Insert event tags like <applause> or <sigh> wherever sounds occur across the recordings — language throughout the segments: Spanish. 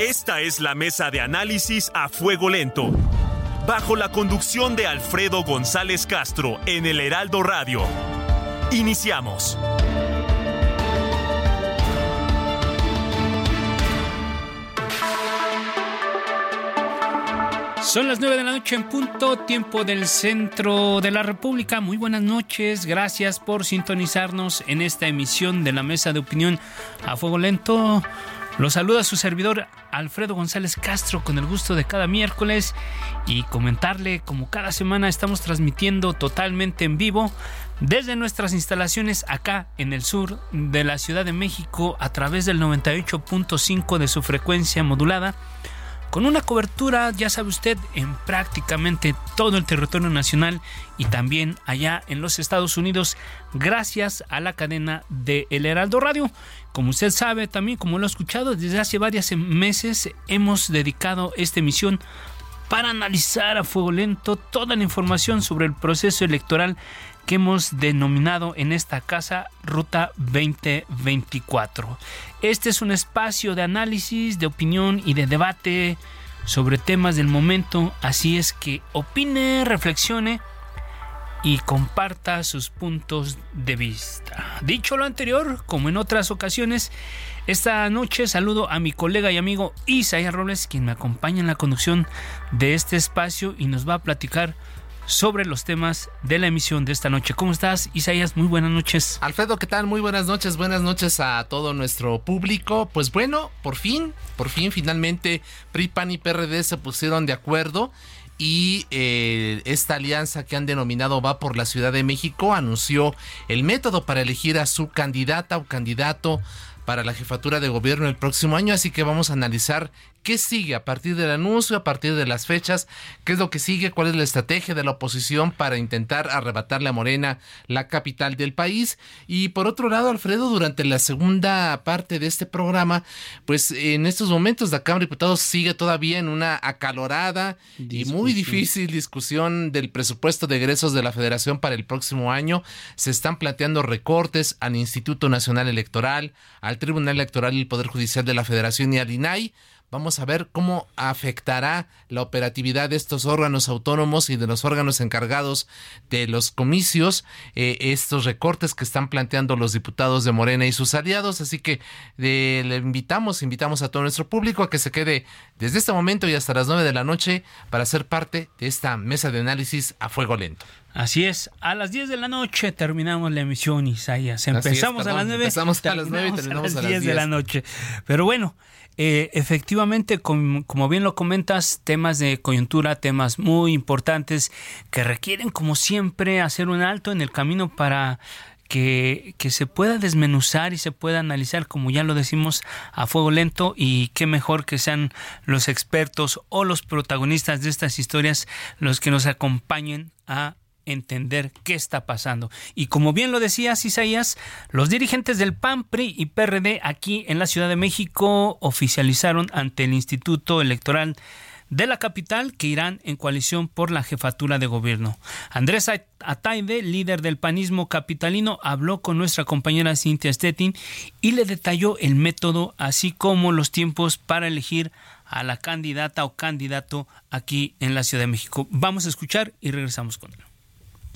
Esta es la mesa de análisis a fuego lento. Bajo la conducción de Alfredo González Castro en el Heraldo Radio. Iniciamos. Son las nueve de la noche en punto, tiempo del centro de la República. Muy buenas noches, gracias por sintonizarnos en esta emisión de la Mesa de Opinión a Fuego Lento. Los saluda su servidor Alfredo González Castro con el gusto de cada miércoles y comentarle como cada semana estamos transmitiendo totalmente en vivo desde nuestras instalaciones acá en el sur de la Ciudad de México a través del 98.5 de su frecuencia modulada con una cobertura, ya sabe usted, en prácticamente todo el territorio nacional y también allá en los Estados Unidos, gracias a la cadena de El Heraldo Radio. Como usted sabe, también como lo ha escuchado, desde hace varios meses hemos dedicado esta emisión para analizar a fuego lento toda la información sobre el proceso electoral que hemos denominado en esta casa Ruta 2024. Este es un espacio de análisis, de opinión y de debate sobre temas del momento, así es que opine, reflexione y comparta sus puntos de vista. Dicho lo anterior, como en otras ocasiones, esta noche saludo a mi colega y amigo Isaías Robles, quien me acompaña en la conducción de este espacio y nos va a platicar sobre los temas de la emisión de esta noche. ¿Cómo estás, Isaías? Muy buenas noches. Alfredo, ¿qué tal? Muy buenas noches, buenas noches a todo nuestro público. Pues bueno, por fin, por fin, finalmente, PRI, PAN y PRD se pusieron de acuerdo y eh, esta alianza que han denominado Va por la Ciudad de México anunció el método para elegir a su candidata o candidato para la jefatura de gobierno el próximo año, así que vamos a analizar qué sigue a partir del anuncio, a partir de las fechas, qué es lo que sigue, cuál es la estrategia de la oposición para intentar arrebatarle a Morena la capital del país. Y por otro lado, Alfredo, durante la segunda parte de este programa, pues en estos momentos la Cámara de Diputados sigue todavía en una acalorada y muy difícil discusión del presupuesto de egresos de la Federación para el próximo año. Se están planteando recortes al Instituto Nacional Electoral, al Tribunal Electoral y el Poder Judicial de la Federación y al INAI. Vamos a ver cómo afectará la operatividad de estos órganos autónomos y de los órganos encargados de los comicios, eh, estos recortes que están planteando los diputados de Morena y sus aliados. Así que eh, le invitamos, invitamos a todo nuestro público a que se quede desde este momento y hasta las nueve de la noche para ser parte de esta mesa de análisis a fuego lento. Así es, a las 10 de la noche terminamos la emisión, Isaías. Empezamos a las 9. Empezamos a las 9 y terminamos a las 10 de la noche. Pero bueno, eh, efectivamente, como bien lo comentas, temas de coyuntura, temas muy importantes que requieren, como siempre, hacer un alto en el camino para que, que, se pueda desmenuzar y se pueda analizar, como ya lo decimos, a fuego lento. Y qué mejor que sean los expertos o los protagonistas de estas historias los que nos acompañen a entender qué está pasando. Y como bien lo decías, Isaías, los dirigentes del PAN, PRI y PRD aquí en la Ciudad de México oficializaron ante el Instituto Electoral de la capital que irán en coalición por la jefatura de gobierno. Andrés Ataide, líder del panismo capitalino, habló con nuestra compañera Cintia Stettin y le detalló el método así como los tiempos para elegir a la candidata o candidato aquí en la Ciudad de México. Vamos a escuchar y regresamos con él.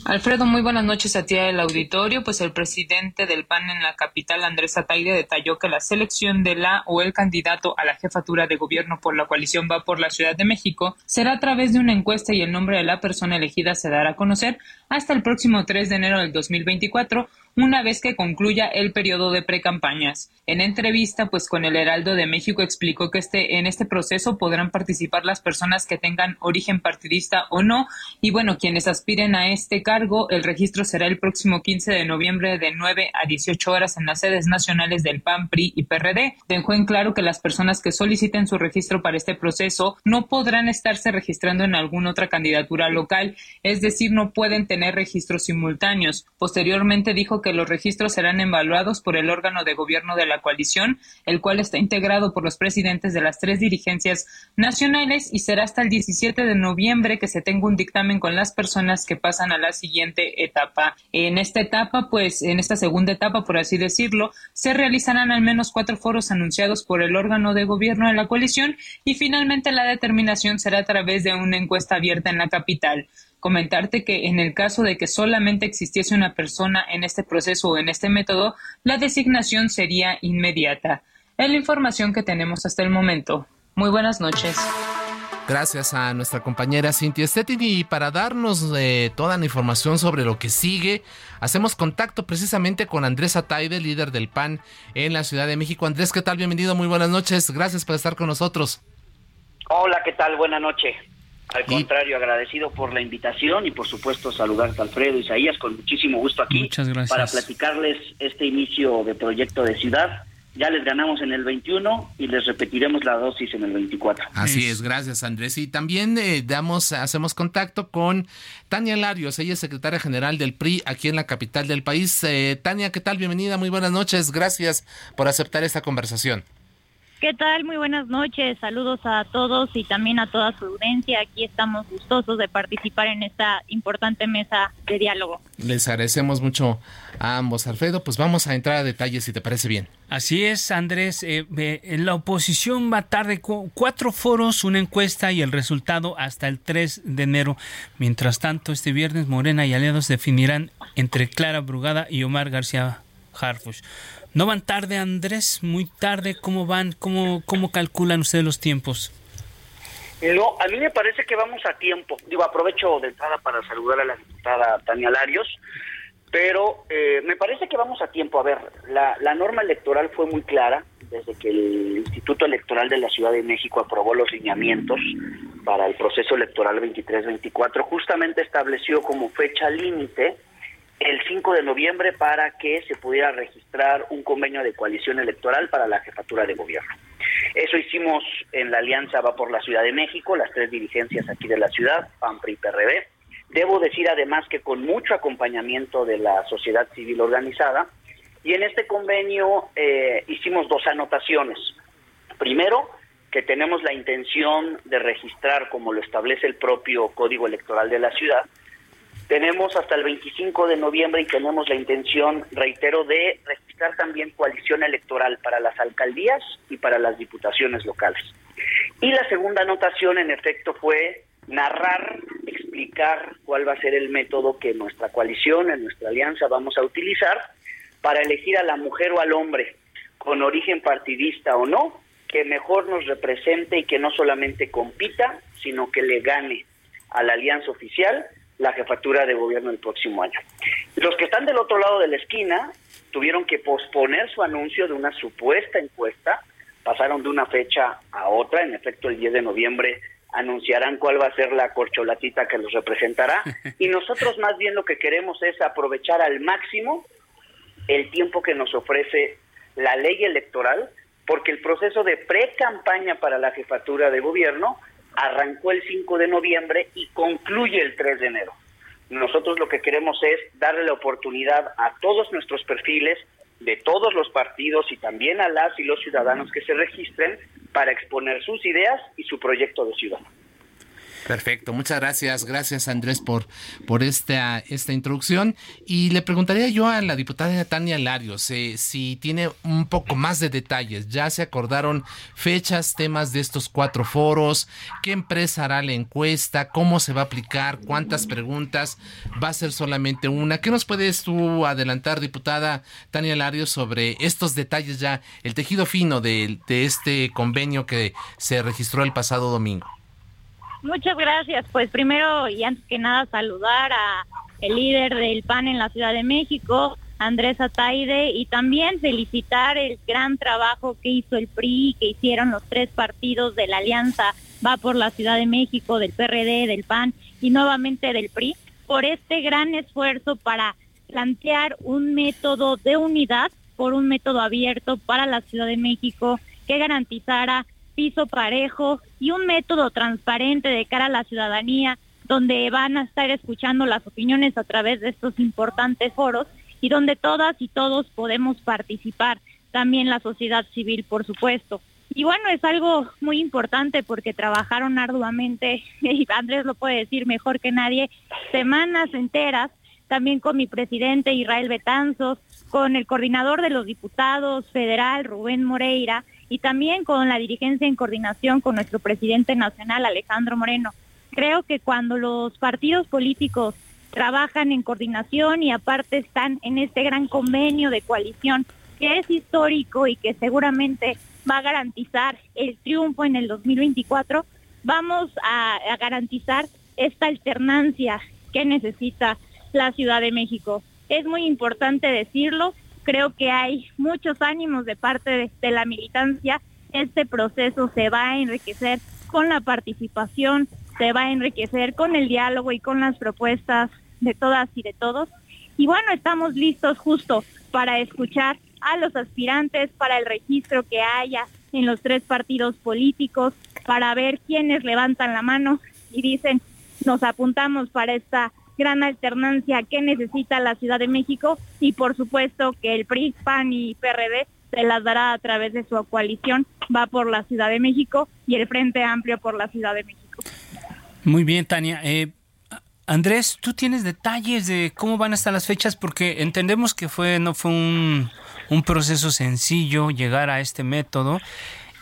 Alfredo, muy buenas noches a ti del auditorio. Pues el presidente del PAN en la capital, Andrés Ataide, detalló que la selección de la o el candidato a la jefatura de gobierno por la coalición va por la Ciudad de México será a través de una encuesta y el nombre de la persona elegida se dará a conocer hasta el próximo 3 de enero del 2024 una vez que concluya el periodo de precampañas. En entrevista pues con el Heraldo de México explicó que este en este proceso podrán participar las personas que tengan origen partidista o no y bueno, quienes aspiren a este cargo, el registro será el próximo 15 de noviembre de 9 a 18 horas en las sedes nacionales del PAN, PRI y PRD. Dejó en claro que las personas que soliciten su registro para este proceso no podrán estarse registrando en alguna otra candidatura local, es decir, no pueden tener registros simultáneos. Posteriormente dijo que los registros serán evaluados por el órgano de gobierno de la coalición, el cual está integrado por los presidentes de las tres dirigencias nacionales y será hasta el 17 de noviembre que se tenga un dictamen con las personas que pasan a la siguiente etapa. En esta etapa, pues, en esta segunda etapa, por así decirlo, se realizarán al menos cuatro foros anunciados por el órgano de gobierno de la coalición y finalmente la determinación será a través de una encuesta abierta en la capital comentarte que en el caso de que solamente existiese una persona en este proceso o en este método, la designación sería inmediata. Es la información que tenemos hasta el momento. Muy buenas noches. Gracias a nuestra compañera Cintia Stettin y para darnos eh, toda la información sobre lo que sigue, hacemos contacto precisamente con Andrés Ataide, líder del PAN en la Ciudad de México. Andrés, ¿qué tal? Bienvenido, muy buenas noches. Gracias por estar con nosotros. Hola, ¿qué tal? Buenas noches. Al contrario, agradecido por la invitación y por supuesto saludarte Alfredo Isaías con muchísimo gusto aquí para platicarles este inicio de proyecto de ciudad. Ya les ganamos en el 21 y les repetiremos la dosis en el 24. Así es, gracias Andrés. Y también eh, damos, hacemos contacto con Tania Larios, ella es secretaria general del PRI aquí en la capital del país. Eh, Tania, ¿qué tal? Bienvenida, muy buenas noches. Gracias por aceptar esta conversación. ¿Qué tal? Muy buenas noches. Saludos a todos y también a toda su audiencia. Aquí estamos gustosos de participar en esta importante mesa de diálogo. Les agradecemos mucho a ambos. Alfredo, pues vamos a entrar a detalles si te parece bien. Así es, Andrés. Eh, la oposición va tarde cuatro foros, una encuesta y el resultado hasta el 3 de enero. Mientras tanto, este viernes Morena y aliados definirán entre Clara Brugada y Omar García Harfush. ¿No van tarde, Andrés? ¿Muy tarde? ¿Cómo van? ¿Cómo, cómo calculan ustedes los tiempos? No, a mí me parece que vamos a tiempo. Digo, aprovecho de entrada para saludar a la diputada Tania Larios, pero eh, me parece que vamos a tiempo. A ver, la, la norma electoral fue muy clara desde que el Instituto Electoral de la Ciudad de México aprobó los lineamientos para el proceso electoral 23-24, justamente estableció como fecha límite el 5 de noviembre para que se pudiera registrar un convenio de coalición electoral para la jefatura de gobierno. Eso hicimos en la Alianza Va por la Ciudad de México, las tres dirigencias aquí de la ciudad, PAN, PRI y PRD. Debo decir además que con mucho acompañamiento de la sociedad civil organizada, y en este convenio eh, hicimos dos anotaciones. Primero, que tenemos la intención de registrar, como lo establece el propio Código Electoral de la ciudad, tenemos hasta el 25 de noviembre y tenemos la intención, reitero, de registrar también coalición electoral para las alcaldías y para las diputaciones locales. Y la segunda anotación, en efecto, fue narrar, explicar cuál va a ser el método que nuestra coalición, en nuestra alianza, vamos a utilizar para elegir a la mujer o al hombre, con origen partidista o no, que mejor nos represente y que no solamente compita, sino que le gane a la alianza oficial la jefatura de gobierno el próximo año. Los que están del otro lado de la esquina tuvieron que posponer su anuncio de una supuesta encuesta, pasaron de una fecha a otra, en efecto el 10 de noviembre anunciarán cuál va a ser la corcholatita que los representará. <laughs> Y nosotros más bien lo que queremos es aprovechar al máximo el tiempo que nos ofrece la ley electoral porque el proceso de pre-campaña para la jefatura de gobierno arrancó el 5 de noviembre y concluye el 3 de enero. Nosotros lo que queremos es darle la oportunidad a todos nuestros perfiles de todos los partidos y también a las y los ciudadanos que se registren para exponer sus ideas y su proyecto de ciudad. Perfecto, muchas gracias, gracias Andrés por, por esta, esta introducción. Y le preguntaría yo a la diputada Tania Larios si tiene un poco más de detalles. Ya se acordaron fechas, temas de estos cuatro foros, qué empresa hará la encuesta, cómo se va a aplicar, cuántas preguntas, va a ser solamente una. ¿Qué nos puedes tú adelantar, diputada Tania Larios, sobre estos detalles ya, el tejido fino de este convenio que se registró el pasado domingo? Muchas gracias. Pues primero y antes que nada saludar a el líder del PAN en la Ciudad de México, Andrés Ataide y también felicitar el gran trabajo que hizo el PRI, que hicieron los tres partidos de la Alianza Va por la Ciudad de México, del PRD, del PAN y nuevamente del PRI, por este gran esfuerzo para plantear un método de unidad por un método abierto para la Ciudad de México que garantizara piso parejo y un método transparente de cara a la ciudadanía donde van a estar escuchando las opiniones a través de estos importantes foros y donde todas y todos podemos participar, también la sociedad civil, por supuesto. Y bueno, es algo muy importante porque trabajaron arduamente, <laughs> y Andrés lo puede decir mejor que nadie, semanas enteras, también con mi presidente Israel Betanzos, con el coordinador de los diputados federal, Rubén Moreira, y también con la dirigencia en coordinación con nuestro presidente nacional, Alejandro Moreno. Creo que cuando los partidos políticos trabajan en coordinación y aparte están en este gran convenio de coalición que es histórico y que seguramente va a garantizar el triunfo en el 2024, vamos a, garantizar esta alternancia que necesita la Ciudad de México. Es muy importante decirlo, creo que hay muchos ánimos de parte de, la militancia, este proceso se va a enriquecer con la participación, se va a enriquecer con el diálogo y con las propuestas de todas y de todos. Y bueno, estamos listos justo para escuchar a los aspirantes, para el registro que haya en los tres partidos políticos, para ver quiénes levantan la mano y dicen, nos apuntamos para esta gran alternancia que necesita la Ciudad de México y por supuesto que el PRI, PAN y PRD se las dará a través de su coalición, va por la Ciudad de México y el Frente Amplio por la Ciudad de México. Muy bien, Tania. Eh, Andrés, ¿tú tienes detalles de cómo van a estar las fechas? Porque entendemos que fue no fue un, un proceso sencillo llegar a este método.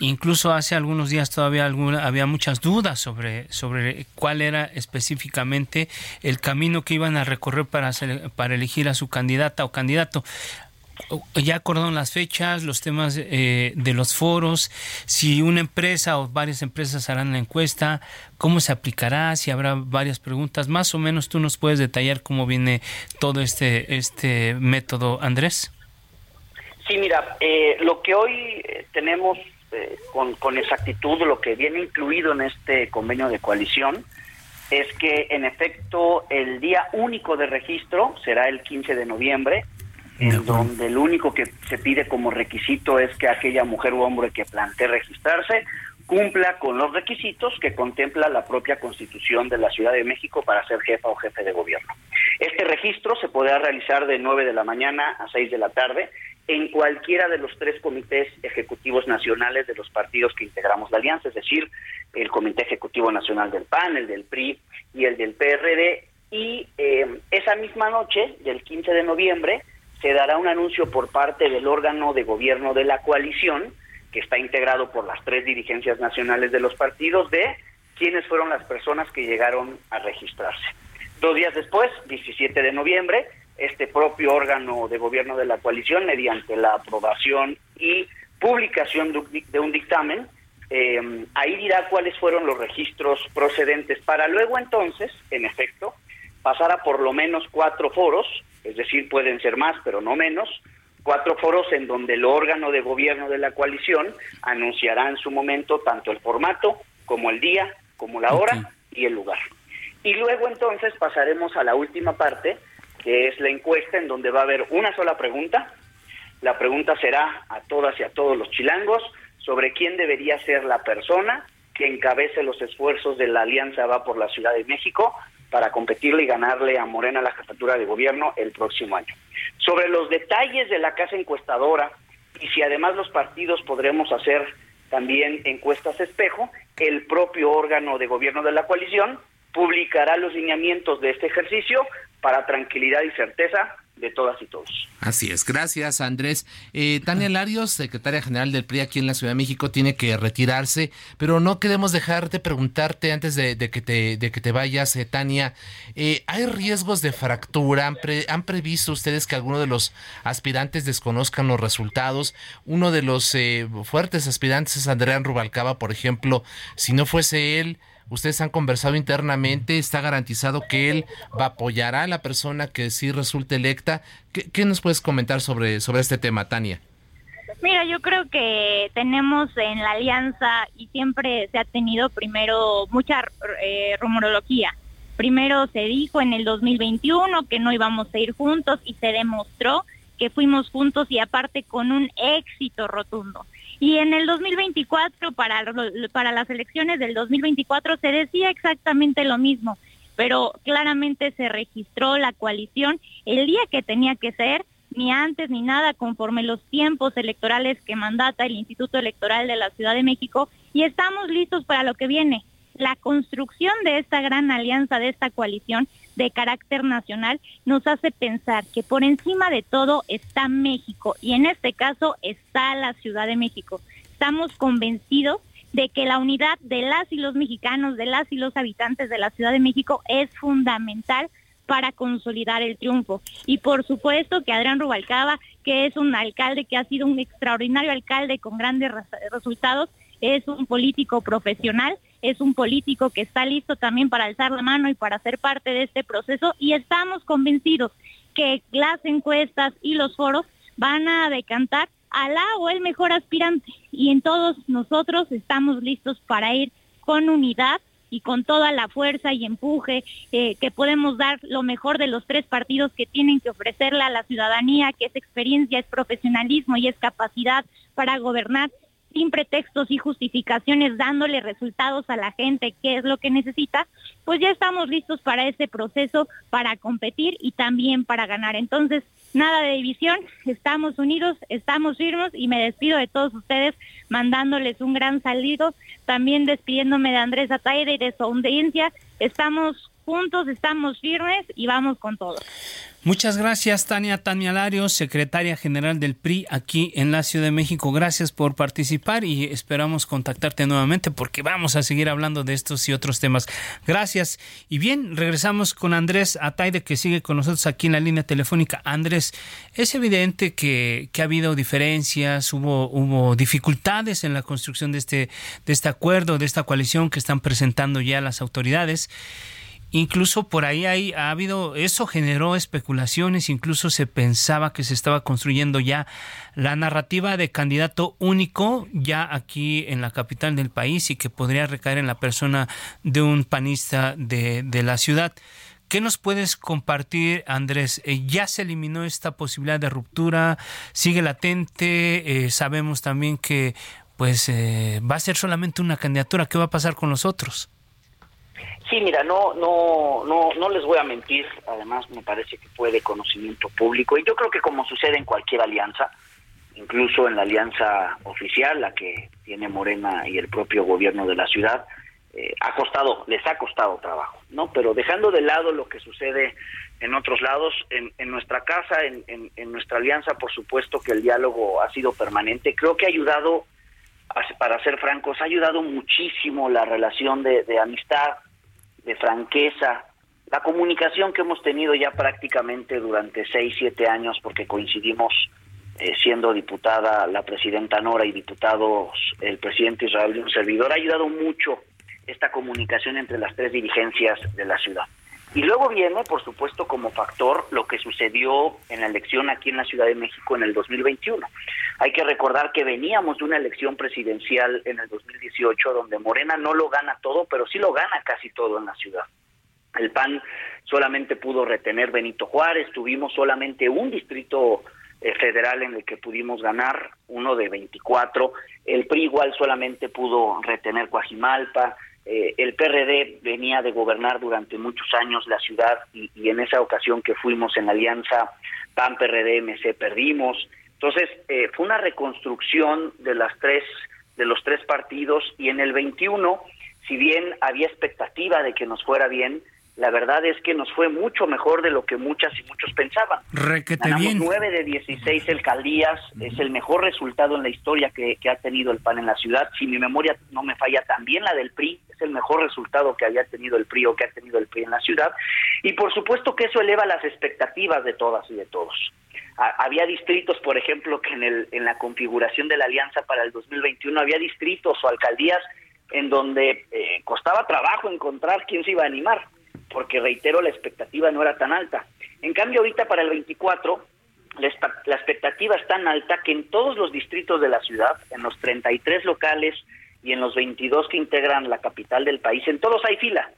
Incluso hace algunos días todavía alguna, había muchas dudas sobre, sobre cuál era específicamente el camino que iban a recorrer para, para elegir a su candidata o candidato. Ya acordaron las fechas, los temas eh, de los foros, si una empresa o varias empresas harán la encuesta, cómo se aplicará, si habrá varias preguntas, más o menos tú nos puedes detallar cómo viene todo este este método, Andrés. Sí, mira, eh, lo que hoy eh, tenemos eh, con, con exactitud lo que viene incluido en este convenio de coalición es que en efecto el día único de registro será el 15 de noviembre, en donde el único que se pide como requisito es que aquella mujer u hombre que plantee registrarse cumpla con los requisitos que contempla la propia Constitución de la Ciudad de México para ser jefa o jefe de gobierno. Este registro se podrá realizar de 9 de la mañana a 6 de la tarde en cualquiera de los tres comités ejecutivos nacionales de los partidos que integramos la alianza, es decir, el Comité Ejecutivo Nacional del PAN, el del PRI y el del PRD. Y eh, esa misma noche, del 15 de noviembre, se dará un anuncio por parte del órgano de gobierno de la coalición, que está integrado por las tres dirigencias nacionales de los partidos, de quiénes fueron las personas que llegaron a registrarse. Dos días después, 17 de noviembre, este propio órgano de gobierno de la coalición, mediante la aprobación y publicación de un dictamen, eh, ahí dirá cuáles fueron los registros procedentes para luego entonces, en efecto, pasar a por lo menos cuatro foros, es decir, pueden ser más, pero no menos, cuatro foros en donde el órgano de gobierno de la coalición anunciará en su momento tanto el formato como el día, como la hora y el lugar. Y luego entonces pasaremos a la última parte, que es la encuesta en donde va a haber una sola pregunta. La pregunta será a todas y a todos los chilangos sobre quién debería ser la persona que encabece los esfuerzos de la Alianza Va por la Ciudad de México para competirle y ganarle a Morena la jefatura de gobierno el próximo año. Sobre los detalles de la casa encuestadora y si además los partidos podremos hacer también encuestas espejo, el propio órgano de gobierno de la coalición publicará los lineamientos de este ejercicio para tranquilidad y certeza de todas y todos. Así es, gracias Andrés. Eh, Tania Larios, secretaria general del PRI aquí en la Ciudad de México, tiene que retirarse, pero no queremos dejar de preguntarte antes de, que, te, de que te vayas, eh, Tania, eh, ¿hay riesgos de fractura? ¿Han, ¿Han, previsto ustedes que alguno de los aspirantes desconozcan los resultados? Uno de los fuertes aspirantes es Andrea Rubalcaba, por ejemplo, si no fuese él, ustedes han conversado internamente, está garantizado que él va a apoyar a la persona que sí resulte electa. ¿Qué, qué nos puedes comentar sobre, sobre este tema, Tania? Mira, yo creo que tenemos en la alianza y siempre se ha tenido primero mucha eh, rumorología. Primero se dijo en el 2021 que no íbamos a ir juntos y se demostró que fuimos juntos y aparte con un éxito rotundo. Y en el 2024, para, para las elecciones del 2024, se decía exactamente lo mismo, pero claramente se registró la coalición el día que tenía que ser ni antes ni nada conforme los tiempos electorales que mandata el Instituto Electoral de la Ciudad de México y estamos listos para lo que viene. La construcción de esta gran alianza, de esta coalición de carácter nacional, nos hace pensar que por encima de todo está México y en este caso está la Ciudad de México. Estamos convencidos de que la unidad de las y los mexicanos, de las y los habitantes de la Ciudad de México es fundamental para consolidar el triunfo. Y por supuesto que Adrián Rubalcaba, que es un alcalde que ha sido un extraordinario alcalde con grandes resultados, es un político profesional, es un político que está listo también para alzar la mano y para ser parte de este proceso. Y estamos convencidos que las encuestas y los foros van a decantar a la o el mejor aspirante. Y en todos nosotros estamos listos para ir con unidad y con toda la fuerza y empuje eh, que podemos dar lo mejor de los tres partidos que tienen que ofrecerle a la ciudadanía, que es experiencia, es profesionalismo y es capacidad para gobernar sin pretextos y justificaciones, dándole resultados a la gente, qué es lo que necesita, pues ya estamos listos para ese proceso, para competir y también para ganar. Entonces, nada de división, estamos unidos, estamos firmes y me despido de todos ustedes mandándoles un gran saludo, también despidiéndome de Andrés Ataide y de su audiencia. Estamos juntos, estamos firmes y vamos con todo. Muchas gracias, Tania Tania Larios, secretaria general del PRI aquí en la Ciudad de México. Gracias por participar y esperamos contactarte nuevamente porque vamos a seguir hablando de estos y otros temas. Gracias. Y bien, regresamos con Andrés Ataide que sigue con nosotros aquí en la línea telefónica. Andrés, es evidente que, ha habido diferencias, hubo, dificultades en la construcción este, de este acuerdo, de esta coalición que están presentando ya las autoridades. Incluso por ahí hay, ha habido, eso generó especulaciones, incluso se pensaba que se estaba construyendo ya la narrativa de candidato único ya aquí en la capital del país y que podría recaer en la persona de un panista de, de la ciudad. ¿Qué nos puedes compartir, Andrés? Eh, ¿Ya se eliminó esta posibilidad de ruptura? ¿Sigue latente? Eh, sabemos también que pues eh, va a ser solamente una candidatura. ¿Qué va a pasar con los otros? Sí, mira, no, no, no, no les voy a mentir. Además, me parece que fue de conocimiento público y yo creo que como sucede en cualquier alianza, incluso en la alianza oficial, la que tiene Morena y el propio gobierno de la ciudad, eh, ha costado, les ha costado trabajo, ¿no? Pero dejando de lado lo que sucede en otros lados, en, en nuestra casa, en, en, nuestra alianza, por supuesto que el diálogo ha sido permanente. Creo que ha ayudado, para ser francos, ha ayudado muchísimo la relación de, de amistad, de franqueza, la comunicación que hemos tenido ya prácticamente durante seis, siete años, porque coincidimos eh, siendo diputada la presidenta Nora y diputados el presidente Israel y un servidor, ha ayudado mucho esta comunicación entre las tres dirigencias de la ciudad. Y luego viene, por supuesto, como factor lo que sucedió en la elección aquí en la Ciudad de México en el 2021. Hay que recordar que veníamos de una elección presidencial en el 2018 donde Morena no lo gana todo, pero sí lo gana casi todo en la ciudad. El PAN solamente pudo retener Benito Juárez, tuvimos solamente un distrito eh, federal en el que pudimos ganar, uno de 24. El PRI igual solamente pudo retener Coajimalpa, eh, el PRD venía de gobernar durante muchos años la ciudad y, en esa ocasión que fuimos en alianza PAN-PRD-MC perdimos. Entonces, eh, fue una reconstrucción de las tres de los tres partidos y en el 21, si bien había expectativa de que nos fuera bien, la verdad es que nos fue mucho mejor de lo que muchas y muchos pensaban. Requete Ganamos 9 de 16 alcaldías, es el mejor resultado en la historia que, ha tenido el PAN en la ciudad. Si mi memoria no me falla, también la del PRI, es el mejor resultado que había tenido el PRI o que ha tenido el PRI en la ciudad. Y por supuesto que eso eleva las expectativas de todas y de todos. había distritos, por ejemplo, que en, el, en la configuración de la alianza para el 2021 había distritos o alcaldías en donde eh, costaba trabajo encontrar quién se iba a animar, porque reitero, la expectativa no era tan alta. En cambio, ahorita para el 24, la, expectativa es tan alta que en todos los distritos de la ciudad, en los 33 locales y en los 22 que integran la capital del país, en todos hay fila.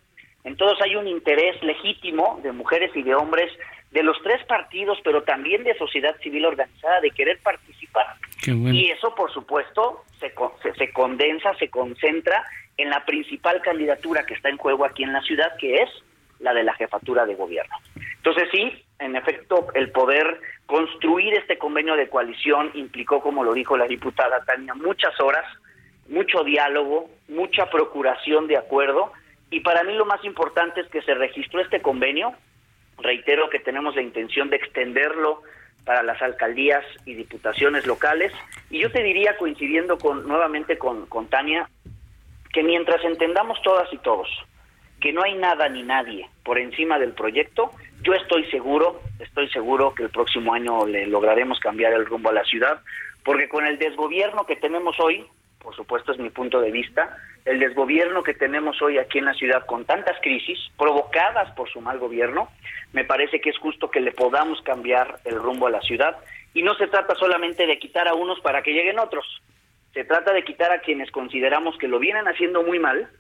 En todos hay un interés legítimo de mujeres y de hombres de los tres partidos, pero también de sociedad civil organizada, de querer participar. Y eso, por supuesto, se, se, condensa, se concentra en la principal candidatura que está en juego aquí en la ciudad, que es la de la jefatura de gobierno. Entonces sí, en efecto, el poder construir este convenio de coalición implicó, como lo dijo la diputada Tania, muchas horas, mucho diálogo, mucha procuración de acuerdo, y para mí lo más importante es que se registró este convenio, reitero que tenemos la intención de extenderlo para las alcaldías y diputaciones locales. Y yo te diría, coincidiendo con nuevamente con, con Tania, que mientras entendamos todas y todos que no hay nada ni nadie por encima del proyecto, yo estoy seguro, estoy seguro que el próximo año le lograremos cambiar el rumbo a la ciudad, porque con el desgobierno que tenemos hoy, por supuesto es mi punto de vista, el desgobierno que tenemos hoy aquí en la ciudad con tantas crisis provocadas por su mal gobierno, me parece que es justo que le podamos cambiar el rumbo a la ciudad. Y no se trata solamente de quitar a unos para que lleguen otros, se trata de quitar a quienes consideramos que lo vienen haciendo muy mal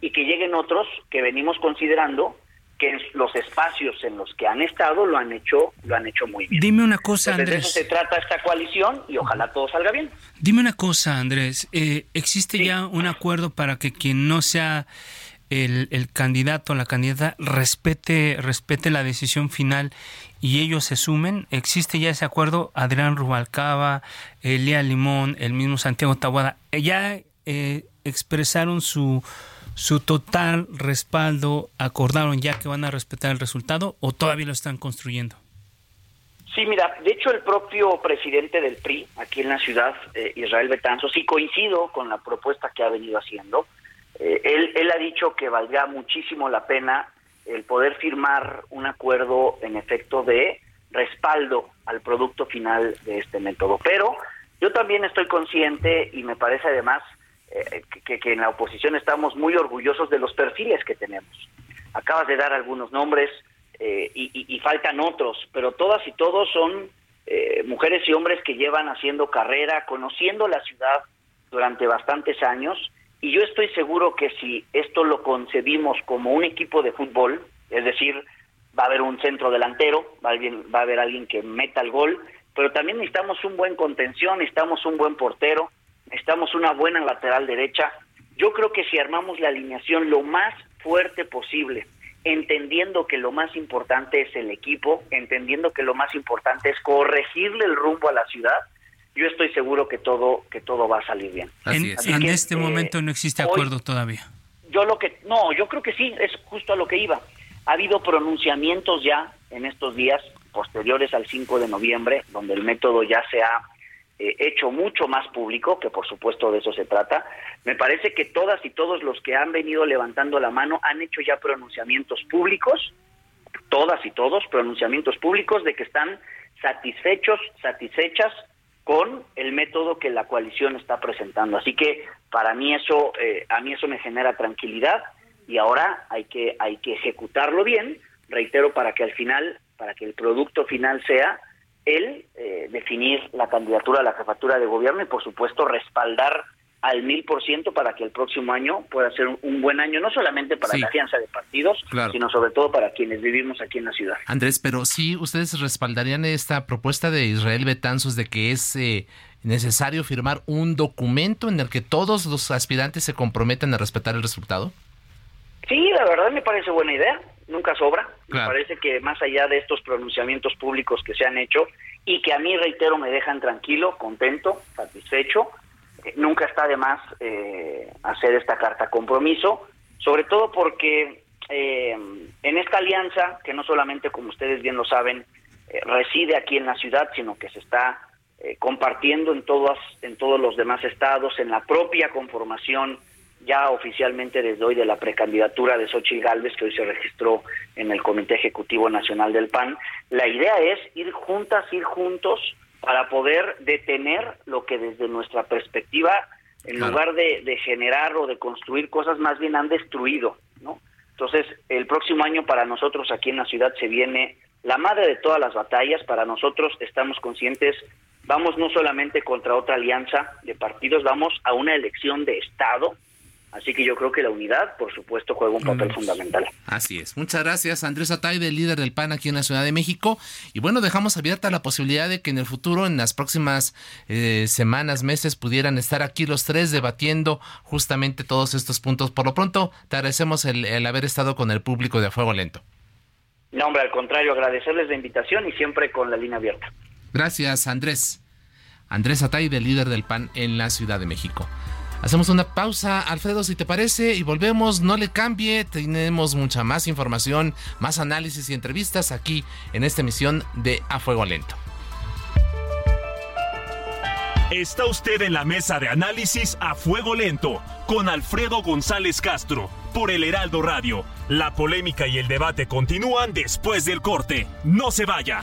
y que lleguen otros que venimos considerando que los espacios en los que han estado lo han hecho lo han hecho muy bien. Dime una cosa, Andrés. De eso se trata esta coalición y ojalá todo salga bien. Dime una cosa, Andrés. Eh, ¿Existe ya un acuerdo para que quien no sea el, el, candidato o la candidata respete respete la decisión final y ellos se sumen? ¿Existe ya ese acuerdo? Adrián Rubalcaba, Elia Limón, el mismo Santiago Tabuada, ya eh, expresaron su su total respaldo, acordaron ya que van a respetar el resultado o todavía lo están construyendo? Sí, mira, de hecho el propio presidente del PRI aquí en la ciudad, eh, Israel Betanzo, sí coincido con la propuesta que ha venido haciendo. Eh, él, él ha dicho que valdría muchísimo la pena el poder firmar un acuerdo en efecto de respaldo al producto final de este método. Pero yo también estoy consciente y me parece además eh, que, que, en la oposición estamos muy orgullosos de los perfiles que tenemos. Acabas de dar algunos nombres eh, y, faltan otros, pero todas y todos son eh, mujeres y hombres que llevan haciendo carrera, conociendo la ciudad durante bastantes años, y yo estoy seguro que si esto lo concebimos como un equipo de fútbol, es decir, va a haber un centro delantero, va a haber, va a haber alguien que meta el gol, pero también necesitamos un buen contención, necesitamos un buen portero, necesitamos una buena lateral derecha. Yo creo que si armamos la alineación lo más fuerte posible, entendiendo que lo más importante es el equipo, entendiendo que lo más importante es corregirle el rumbo a la ciudad, yo estoy seguro que todo que todo va a salir bien. En, este momento eh, no existe acuerdo todavía. Yo lo que no, yo creo que sí, es justo a lo que iba. Ha habido pronunciamientos ya en estos días posteriores al 5 de noviembre, donde el método ya se ha eh, hecho mucho más público, que por supuesto de eso se trata. Me parece que todas y todos los que han venido levantando la mano han hecho ya pronunciamientos públicos, todas y todos pronunciamientos públicos de que están satisfechos, satisfechas con el método que la coalición está presentando. Así que para mí eso, eh, a mí eso me genera tranquilidad y ahora hay que, hay que ejecutarlo bien, reitero, para que al final, para que el producto final sea el eh, definir la candidatura a la jefatura de gobierno y por supuesto respaldar al mil por ciento para que el próximo año pueda ser un, buen año, no solamente para la fianza de partidos, sino sobre todo para quienes vivimos aquí en la ciudad. Andrés, pero sí, ¿ustedes respaldarían esta propuesta de Israel Betanzos de que es eh, necesario firmar un documento en el que todos los aspirantes se comprometen a respetar el resultado? Sí, la verdad me parece buena idea nunca sobra. Me parece que más allá de estos pronunciamientos públicos que se han hecho y que a mí, reitero, me dejan tranquilo, contento, satisfecho, eh, nunca está de más eh, hacer esta carta compromiso, sobre todo porque eh, en esta alianza, que no solamente, como ustedes bien lo saben, reside aquí en la ciudad, sino que se está compartiendo en, todas, en todos los demás estados, en la propia conformación ya oficialmente desde hoy de la precandidatura de Xochitl Galvez, que hoy se registró en el Comité Ejecutivo Nacional del PAN. La idea es ir juntas, ir juntos para poder detener lo que desde nuestra perspectiva En lugar de, de generar o de construir cosas, más bien han destruido, ¿no? Entonces, el próximo año para nosotros aquí en la ciudad se viene la madre de todas las batallas. Para nosotros estamos conscientes, vamos no solamente contra otra alianza de partidos, vamos a una elección de Estado Así que yo creo que la unidad, por supuesto, juega un papel fundamental. Así es. Muchas gracias, Andrés Ataide, líder del PAN aquí en la Ciudad de México. Y bueno, dejamos abierta la posibilidad de que en el futuro, en las próximas eh, semanas, meses, pudieran estar aquí los tres debatiendo justamente todos estos puntos. Por lo pronto, te agradecemos el, el haber estado con el público de A Fuego Lento. No, hombre, al contrario, agradecerles la invitación y siempre con la línea abierta. Gracias, Andrés. Andrés Ataide, líder del PAN en la Ciudad de México. Hacemos una pausa, Alfredo, si te parece, y volvemos. No le cambie, tenemos mucha más información, más análisis y entrevistas aquí en esta emisión de A Fuego Lento. Está usted en la mesa de análisis a fuego lento con Alfredo González Castro por el Heraldo Radio. La polémica y el debate continúan después del corte. No se vaya.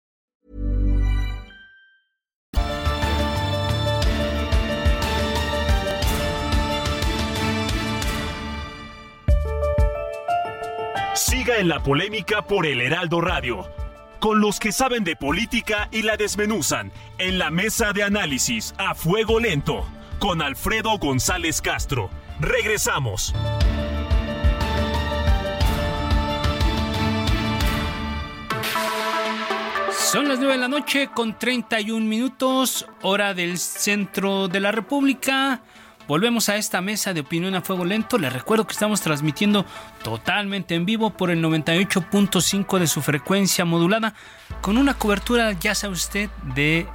Siga en la polémica por el Heraldo Radio, con los que saben de política y la desmenuzan en la mesa de análisis a fuego lento, con Alfredo González Castro. Regresamos. Son las 9 de la noche con 31 minutos, hora del centro de la República. Volvemos a esta mesa de opinión a fuego lento. Les recuerdo que estamos transmitiendo totalmente en vivo por el 98.5 de su frecuencia modulada, con una cobertura, ya sabe usted, de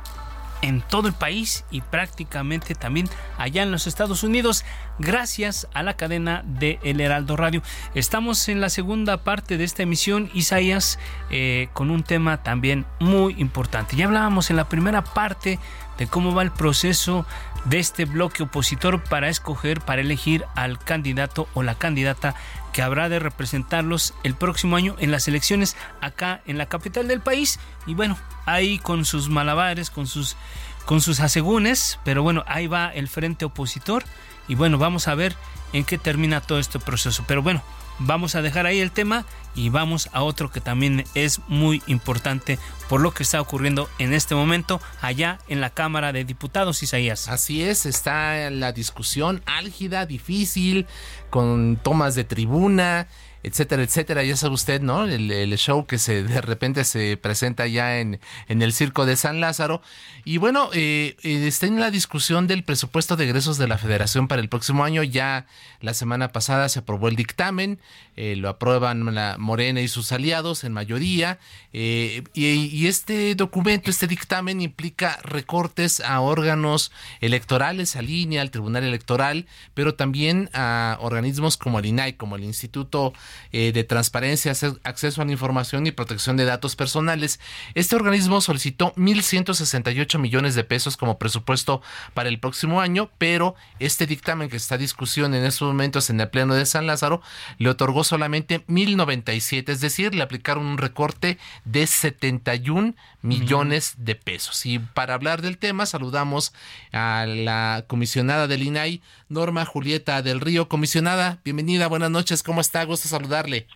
en todo el país y prácticamente también allá en los Estados Unidos gracias a la cadena de El Heraldo Radio. Estamos en la segunda parte de esta emisión, Isaías, eh, con un tema también muy importante. Ya hablábamos en la primera parte de cómo va el proceso de este bloque opositor para escoger, para elegir al candidato o la candidata que habrá de representarlos el próximo año en las elecciones acá en la capital del país. Y bueno, ahí con sus malabares, con sus, con sus asegúnes, pero bueno, ahí va el frente opositor. Y bueno, vamos a ver en qué termina todo este proceso. Pero bueno, vamos a dejar ahí el tema y vamos a otro que también es muy importante por lo que está ocurriendo en este momento allá en la Cámara de Diputados, Isaías. Así es, está la discusión álgida, difícil, con tomas de tribuna etcétera, etcétera. Ya sabe usted, ¿no? El, show que se de repente se presenta ya en, en el Circo de San Lázaro. Y bueno, eh, eh, está en la discusión del presupuesto de egresos de la Federación para el próximo año. Ya la semana pasada se aprobó el dictamen, eh, lo aprueban la Morena y sus aliados en mayoría. Y, y, este documento, este dictamen implica recortes a órganos electorales, a línea, al Tribunal Electoral, pero también a organismos como el INAI, como el Instituto eh, de Transparencia, Acceso a la Información y Protección de Datos Personales. Este organismo solicitó 1.168 millones de pesos como presupuesto para el próximo año, pero este dictamen que está a discusión en estos momentos en el Pleno de San Lázaro le otorgó solamente 1.097, es decir, le aplicaron un recorte de 71 millones de pesos. Y para hablar del tema, saludamos a la comisionada del INAI, Norma Julieta del Río. Comisionada, bienvenida, buenas noches, ¿cómo está? Gusto saludarle.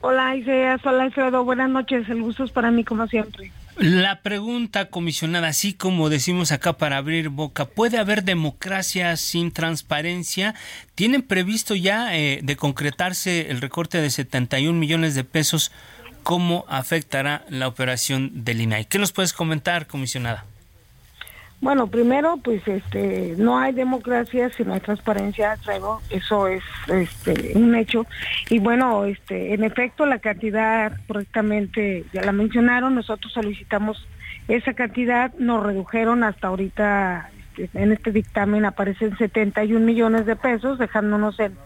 Hola Isaías, hola Alfredo, buenas noches, el gusto es para mí como siempre. La pregunta, comisionada, así como decimos acá para abrir boca, ¿puede haber democracia sin transparencia? ¿Tienen previsto ya eh, de concretarse el recorte de 71 millones de pesos? ¿Cómo afectará la operación del INAI? ¿Qué nos puedes comentar, comisionada? Bueno, primero, pues este, no hay democracia si no hay transparencia, traigo, eso es este, un hecho. Y bueno, este, en efecto, la cantidad correctamente ya la mencionaron, nosotros solicitamos esa cantidad nos redujeron hasta ahorita, este, en este dictamen aparecen 71 millones de pesos, dejándonos en,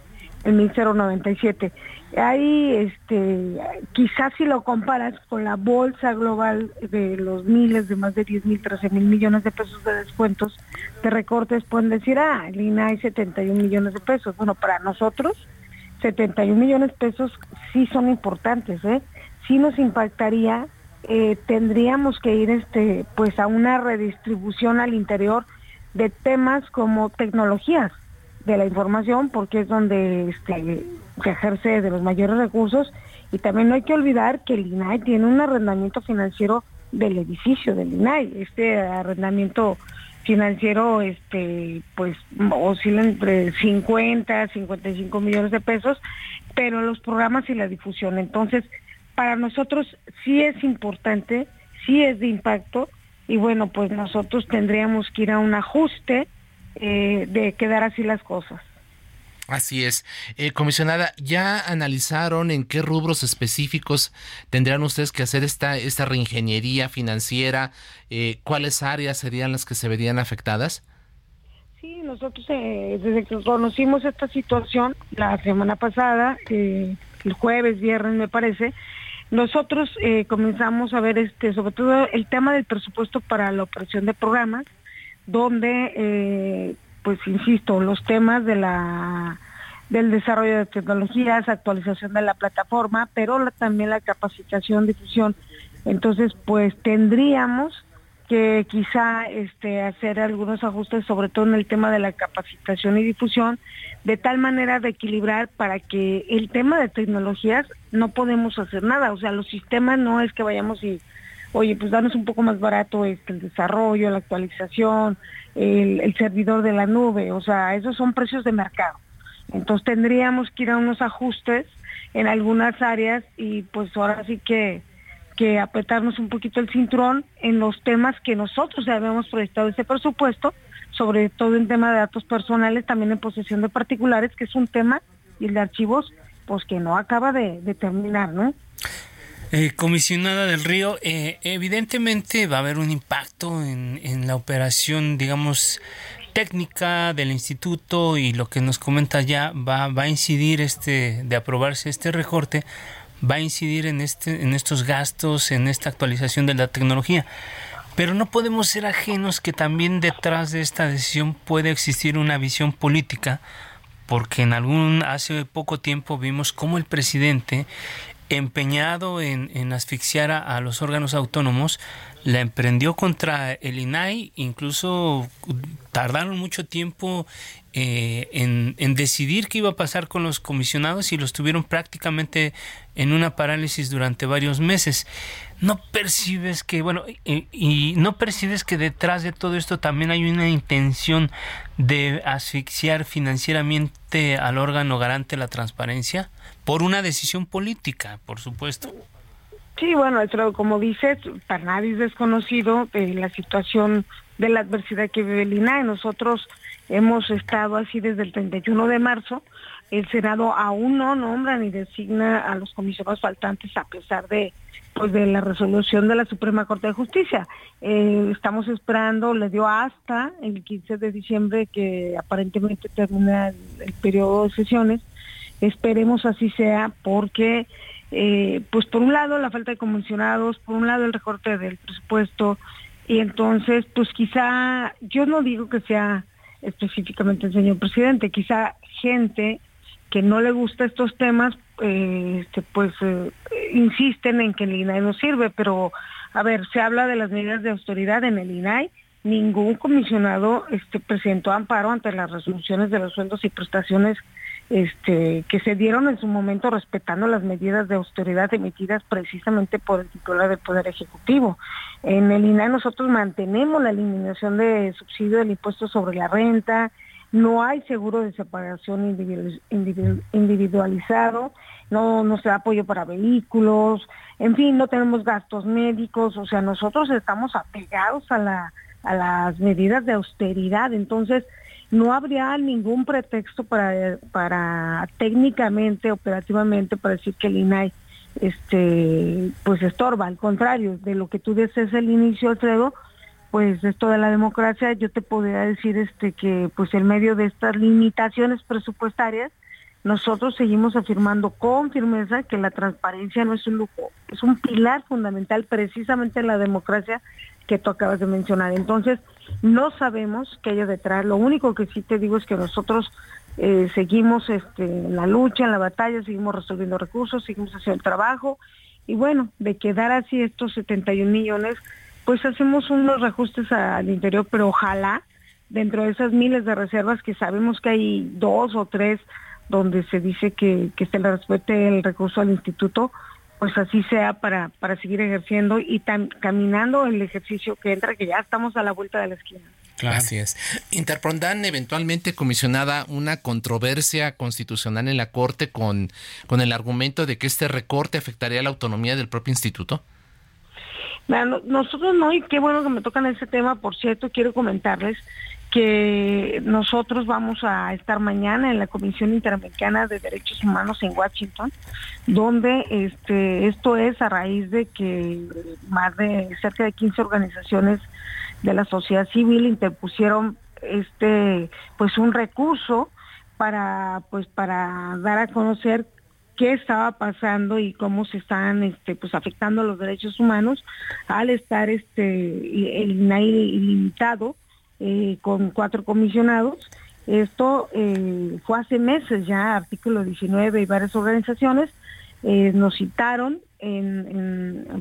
en 1097. Ahí, este, quizás si lo comparas con la bolsa global de los miles, de más de 10 mil, 13 mil millones de pesos de descuentos, de recortes, pueden decir, ah, el INAI 71 millones de pesos. Bueno, para nosotros, 71 millones de pesos sí son importantes, ¿eh? Sí nos impactaría, eh, tendríamos que ir este, pues a una redistribución al interior de temas como tecnologías de la información, porque es donde este, se ejerce de los mayores recursos, y también no hay que olvidar que el INAI tiene un arrendamiento financiero del edificio del INAI, este arrendamiento financiero este pues oscila entre 50 55 millones de pesos pero los programas y la difusión. Entonces para nosotros sí es importante sí es de impacto. Y bueno pues nosotros tendríamos que ir a un ajuste eh, de quedar así las cosas Así es. Eh, comisionada, ¿ya analizaron en qué rubros específicos tendrían ustedes que hacer esta, esta reingeniería financiera? Eh, ¿Cuáles áreas serían las que se verían afectadas? Sí, nosotros eh, desde que conocimos esta situación la semana pasada, el jueves, viernes me parece, nosotros comenzamos a ver este, sobre todo el tema del presupuesto para la operación de programas, donde pues insisto, los temas de la del desarrollo de tecnologías, actualización de la plataforma, pero también la capacitación, difusión. Entonces, pues tendríamos que quizá este, hacer algunos ajustes, sobre todo en el tema de la capacitación y difusión, de tal manera de equilibrar para que el tema de tecnologías no podemos hacer nada. O sea, los sistemas no es que vayamos y, oye, pues danos un poco más barato este, el desarrollo, la actualización, el, servidor de la nube, o sea, esos son precios de mercado. Entonces tendríamos que ir a unos ajustes en algunas áreas y pues ahora sí que, que apretarnos un poquito el cinturón en los temas que nosotros ya habíamos proyectado ese presupuesto, sobre todo en tema de datos personales, también en posesión de particulares, que es un tema, y el de archivos, pues que no acaba de, de terminar, ¿no? Eh, comisionada del Río, eh, evidentemente va a haber un impacto en, la operación, digamos, técnica del instituto y lo que nos comenta ya va, va a incidir este de aprobarse este recorte va a incidir en este en estos gastos en esta actualización de la tecnología. Pero no podemos ser ajenos que también detrás de esta decisión puede existir una visión política porque en algún hace poco tiempo vimos cómo el presidente empeñado en, asfixiar a, los órganos autónomos, la emprendió contra el INAI, incluso tardaron mucho tiempo eh, en, en, decidir qué iba a pasar con los comisionados y los tuvieron prácticamente en una parálisis durante varios meses. No percibes que, bueno, y no percibes que detrás de todo esto también hay una intención de asfixiar financieramente al órgano garante la transparencia por una decisión política, por supuesto. Sí, bueno, como dices, para nadie es desconocido eh, la situación de la adversidad que vive el INAE. Nosotros hemos estado así desde el 31 de marzo. El Senado aún no nombra ni designa a los comisionados faltantes a pesar de pues de la resolución de la Suprema Corte de Justicia. Eh, estamos esperando, le dio hasta el 15 de diciembre que aparentemente termina el periodo de sesiones Esperemos así sea porque, eh, pues por un lado la falta de convencionados, por un lado el recorte del presupuesto y entonces, pues quizá, yo no digo que sea específicamente el señor presidente, quizá gente que no le gusta estos temas, eh, este, pues eh, insisten en que el INAI no sirve, pero a ver, se habla de las medidas de autoridad en el INAI, ningún comisionado este, presentó amparo ante las resoluciones de los sueldos y prestaciones este, que se dieron en su momento respetando las medidas de austeridad emitidas precisamente por el titular del Poder Ejecutivo. En el INAE nosotros mantenemos la eliminación de subsidio del impuesto sobre la renta, no hay seguro de separación individualizado, no, no se da apoyo para vehículos, en fin, no tenemos gastos médicos, o sea, nosotros estamos apegados a, la, a las medidas de austeridad, entonces no habría ningún pretexto para, para técnicamente, operativamente, para decir que el INAI este pues estorba, al contrario, de lo que tú dices el inicio, Alfredo, pues esto de la democracia, yo te podría decir este que pues en medio de estas limitaciones presupuestarias, nosotros seguimos afirmando con firmeza que la transparencia no es un lujo, es un pilar fundamental precisamente en la democracia que tú acabas de mencionar. Entonces, no sabemos qué hay detrás. Lo único que sí te digo es que nosotros eh, seguimos este, en la lucha, en la batalla, seguimos resolviendo recursos, seguimos haciendo el trabajo. Y bueno, de quedar así estos 71 millones, pues hacemos unos reajustes al interior, pero ojalá dentro de esas miles de reservas que sabemos que hay dos o tres donde se dice que, que se le respete el recurso al instituto, pues así sea para, para seguir ejerciendo y caminando el ejercicio que entra, que ya estamos a la vuelta de la esquina. Así es. ¿Interpondrán eventualmente, comisionada, una controversia constitucional en la Corte con, con el argumento de que este recorte afectaría la autonomía del propio instituto? nosotros no, y qué bueno que me tocan ese tema, por cierto, quiero comentarles que nosotros vamos a estar mañana en la Comisión Interamericana de Derechos Humanos en Washington, donde este esto es a raíz de que más de cerca de 15 organizaciones de la sociedad civil interpusieron este pues un recurso para pues para dar a conocer qué estaba pasando y cómo se están este pues afectando los derechos humanos al estar este el INAI ilimitado eh, con cuatro comisionados. Esto eh, fue hace meses ya, artículo 19 y varias organizaciones eh, nos citaron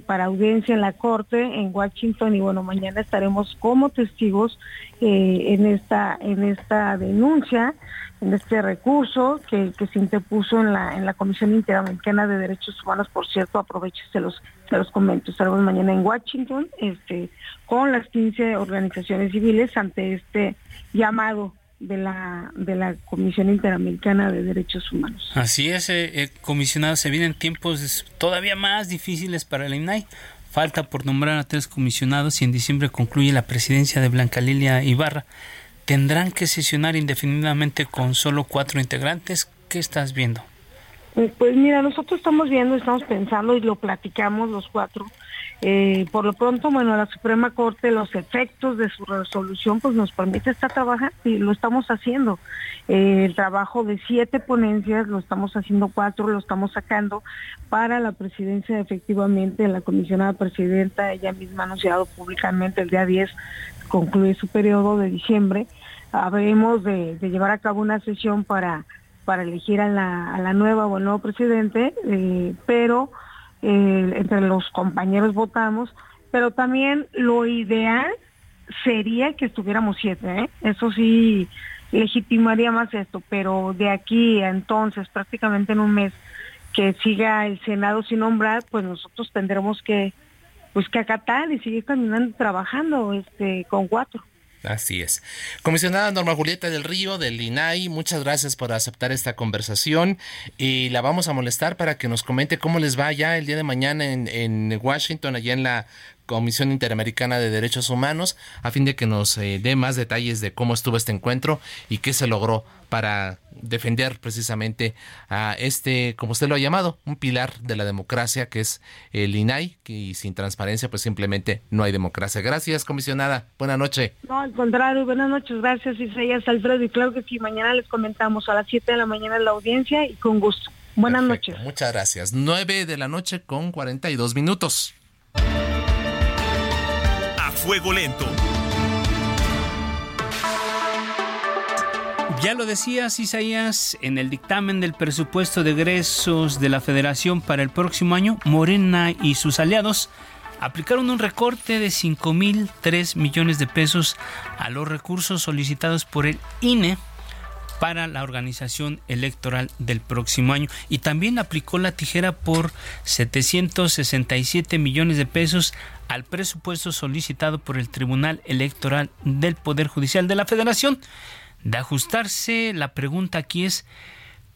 para audiencia en la Corte en Washington y bueno, mañana estaremos como testigos en, esta, en esta denuncia, en este recurso que, se interpuso en la, en la Comisión Interamericana de Derechos Humanos. Por cierto, aprovecho se los, los comento. Estaremos mañana en Washington este, con las 15 organizaciones civiles ante este llamado de la de la Comisión Interamericana de Derechos Humanos. Así es, eh, eh, comisionado, se vienen tiempos todavía más difíciles para el INAI. Falta por nombrar a tres comisionados y en diciembre concluye la presidencia de Blanca Lilia Ibarra. ¿Tendrán que sesionar indefinidamente con solo cuatro integrantes? ¿Qué estás viendo? Eh, pues mira, nosotros estamos viendo, estamos pensando y lo platicamos los cuatro eh, por lo pronto, bueno, la Suprema Corte, los efectos de su resolución, pues nos permite estar trabajando y lo estamos haciendo. Eh, el trabajo de siete ponencias, lo estamos haciendo cuatro, lo estamos sacando para la presidencia, efectivamente, la comisionada presidenta, ella misma ha anunciado públicamente el día 10, concluye su periodo de diciembre. Habremos de, llevar a cabo una sesión para, para elegir a la, nueva o el nuevo presidente, eh, pero eh, entre los compañeros votamos, pero también lo ideal sería que estuviéramos siete, ¿eh? eso sí legitimaría más esto, pero de aquí a entonces, prácticamente en un mes, que siga el Senado sin nombrar, pues nosotros tendremos que pues acatar y seguir caminando trabajando este con cuatro. Así es. Comisionada Norma Julieta del Río, del INAI, muchas gracias por aceptar esta conversación y la vamos a molestar para que nos comente cómo les va ya el día de mañana en, en Washington, allá en la Comisión Interamericana de Derechos Humanos, a fin de que nos eh, dé más detalles de cómo estuvo este encuentro y qué se logró para defender precisamente a este, como usted lo ha llamado, un pilar de la democracia que es el INAI, y sin transparencia pues simplemente no hay democracia. Gracias, comisionada. Buenas noches. No, al contrario, buenas noches. Gracias, Isaías Alfredo. Y claro que sí, mañana les comentamos a las 7 de la mañana en la audiencia y con gusto. Buenas noches. Muchas gracias. 9 de la noche con 42 minutos. Fuego lento. Ya lo decías, Isaías, en el dictamen del presupuesto de egresos de la Federación para el próximo año, Morena y sus aliados aplicaron un recorte de 5.003 millones de pesos a los recursos solicitados por el INE para la organización electoral del próximo año. Y también aplicó la tijera por 767 millones de pesos al presupuesto solicitado por el Tribunal Electoral del Poder Judicial de la Federación. De ajustarse, la pregunta aquí es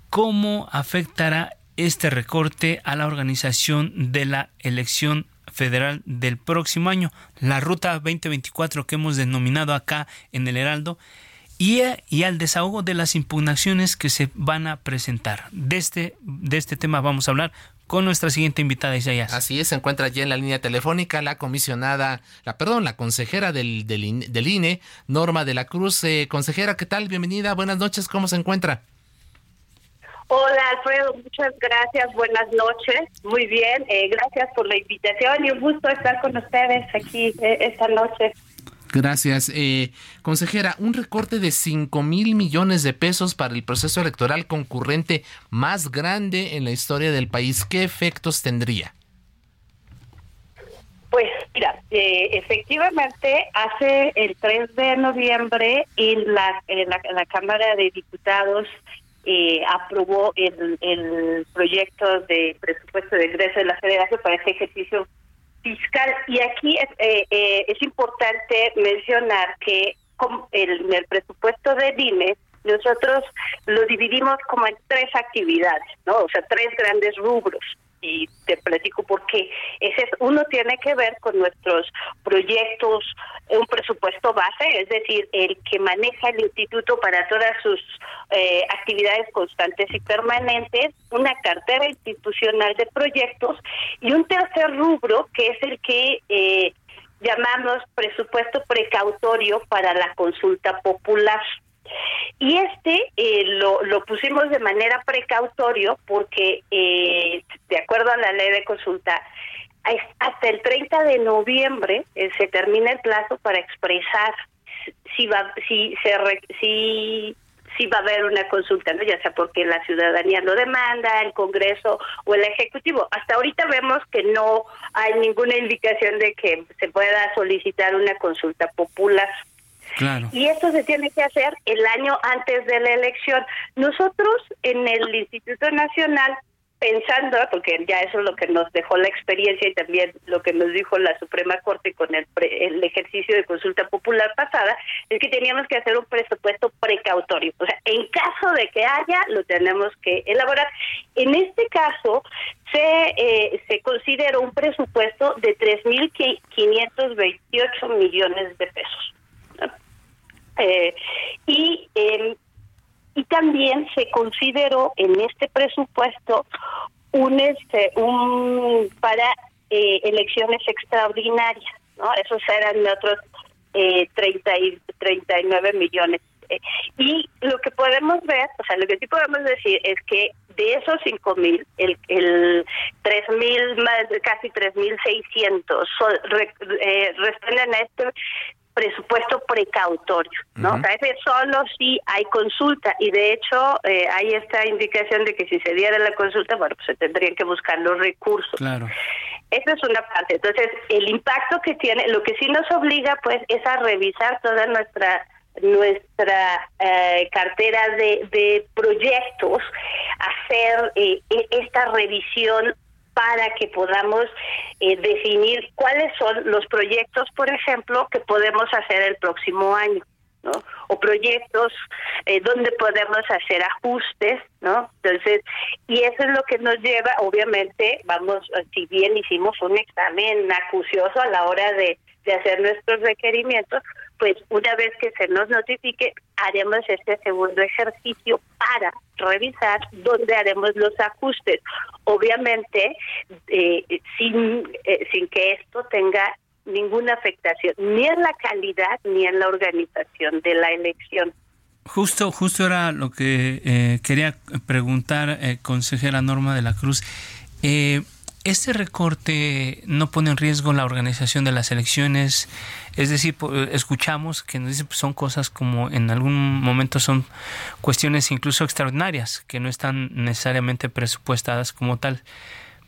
cómo afectará este recorte a la organización de la elección federal del próximo año, la ruta 2024 que hemos denominado acá en el Heraldo, y, y, al desahogo de las impugnaciones que se van a presentar. De este, de este tema vamos a hablar con nuestra siguiente invitada, Isaías. Así es, se encuentra ya en la línea telefónica la comisionada, la perdón, la consejera del, del, INE, Norma de la Cruz. Eh, consejera, ¿qué tal? Bienvenida, buenas noches, ¿cómo se encuentra? Hola Alfredo, muchas gracias, buenas noches, muy bien, eh, gracias por la invitación y un gusto estar con ustedes aquí eh, esta noche. Gracias. Eh, consejera, un recorte de 5 mil millones de pesos para el proceso electoral concurrente más grande en la historia del país. ¿Qué efectos tendría? Pues mira, eh, efectivamente hace el 3 de noviembre en la, la, Cámara de Diputados eh, aprobó el, el proyecto de presupuesto de ingreso de la Federación para este ejercicio fiscal. Y aquí es, eh, eh, es importante mencionar que el, el presupuesto de DIME nosotros lo dividimos como en tres actividades, ¿no? O sea, tres grandes rubros y te platico por qué. Ese uno tiene que ver con nuestros proyectos, un presupuesto base, es decir, el que maneja el instituto para todas sus eh, actividades constantes y permanentes, una cartera institucional de proyectos y un tercer rubro que es el que eh, llamamos presupuesto precautorio para la consulta popular. Y este eh, lo, lo pusimos de manera precautorio porque, eh, de acuerdo a la ley de consulta, hasta el 30 de noviembre eh, se termina el plazo para expresar si va si se si si va a haber una consulta, ¿no? ya sea porque la ciudadanía lo demanda, el Congreso o el Ejecutivo. Hasta ahorita vemos que no hay ninguna indicación de que se pueda solicitar una consulta popular. Y esto se tiene que hacer el año antes de la elección. Nosotros en el Instituto Nacional pensando, porque ya eso es lo que nos dejó la experiencia y también lo que nos dijo la Suprema Corte con el, el ejercicio de consulta popular pasada, es que teníamos que hacer un presupuesto precautorio. O sea, en caso de que haya, lo tenemos que elaborar. En este caso, se, eh, se consideró un presupuesto de 3.528 millones de pesos. Eh, y em, y también se consideró en este presupuesto un este un para eh, elecciones extraordinarias no esos eran otros eh, 30 y 39 millones. Eh, y lo que podemos ver o sea lo que sí podemos decir es que de esos cinco mil el el mil más casi tres mil seiscientos eh, responden a este presupuesto precautorio, ¿no? a veces solo si hay consulta y de hecho eh, hay esta indicación de que si se diera la consulta, bueno, pues se tendrían que buscar los recursos. Claro. Esa es una parte. Entonces, el impacto que tiene, lo que sí nos obliga, pues, es a revisar toda nuestra nuestra eh, cartera de, de proyectos, hacer eh, e, esta revisión para que podamos eh, definir cuáles son los proyectos, por ejemplo, que podemos hacer el próximo año. ¿no? O proyectos eh, donde podemos hacer ajustes, ¿no? Entonces, y eso es lo que nos lleva, obviamente, vamos, si bien hicimos un examen acucioso a la hora de, de hacer nuestros requerimientos, pues una vez que se nos notifique, haremos este segundo ejercicio para revisar dónde haremos los ajustes. Obviamente, eh, sin, eh, sin que esto tenga ninguna afectación, ni en la calidad ni en la organización de la elección. Justo, justo era lo que eh, quería preguntar, consejera Norma de la Cruz. Eh, ¿Este recorte no pone en riesgo la organización de las elecciones? Es decir, escuchamos que nos dicen que son cosas como en algún momento son cuestiones incluso extraordinarias, que no están necesariamente presupuestadas como tal.